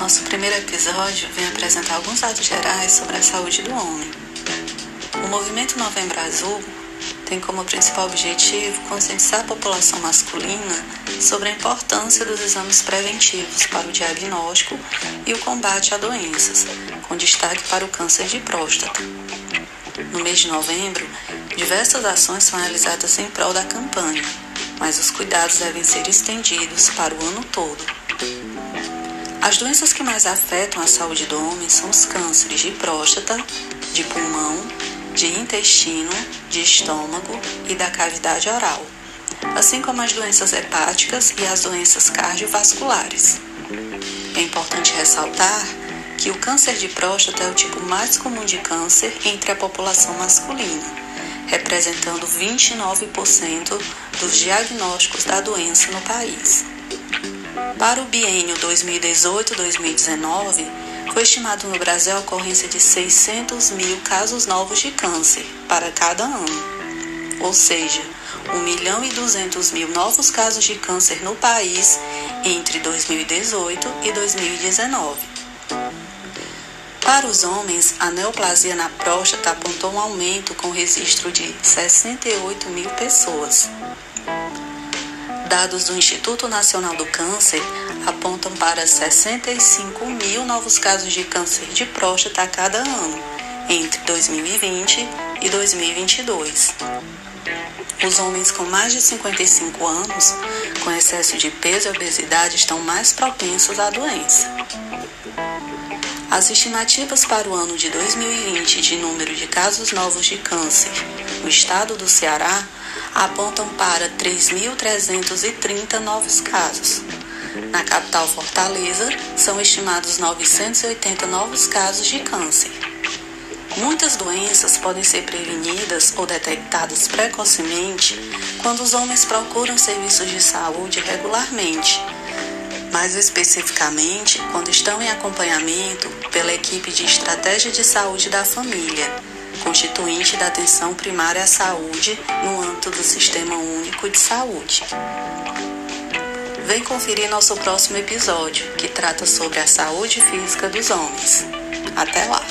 nosso primeiro episódio vem apresentar alguns dados gerais sobre a saúde do homem. O movimento Novembro Azul tem como principal objetivo conscientizar a população masculina sobre a importância dos exames preventivos para o diagnóstico e o combate a doenças, com destaque para o câncer de próstata. No mês de novembro, diversas ações são realizadas em prol da campanha, mas os cuidados devem ser estendidos para o ano todo. As doenças que mais afetam a saúde do homem são os cânceres de próstata, de pulmão, de intestino, de estômago e da cavidade oral, assim como as doenças hepáticas e as doenças cardiovasculares. É importante ressaltar que o câncer de próstata é o tipo mais comum de câncer entre a população masculina, representando 29% dos diagnósticos da doença no país. Para o biênio 2018-2019, foi estimado no Brasil a ocorrência de 600 mil casos novos de câncer para cada ano, ou seja, 1 milhão e 200 mil novos casos de câncer no país entre 2018 e 2019. Para os homens, a neoplasia na próstata apontou um aumento com registro de 68 mil pessoas. Dados do Instituto Nacional do Câncer apontam para 65 mil novos casos de câncer de próstata a cada ano, entre 2020 e 2022. Os homens com mais de 55 anos, com excesso de peso e obesidade, estão mais propensos à doença. As estimativas para o ano de 2020 de número de casos novos de câncer no estado do Ceará apontam para 3.330 novos casos. Na capital Fortaleza, são estimados 980 novos casos de câncer. Muitas doenças podem ser prevenidas ou detectadas precocemente quando os homens procuram serviços de saúde regularmente mais especificamente quando estão em acompanhamento pela equipe de estratégia de saúde da família, constituinte da atenção primária à saúde no âmbito do Sistema Único de Saúde. Vem conferir nosso próximo episódio, que trata sobre a saúde física dos homens. Até lá!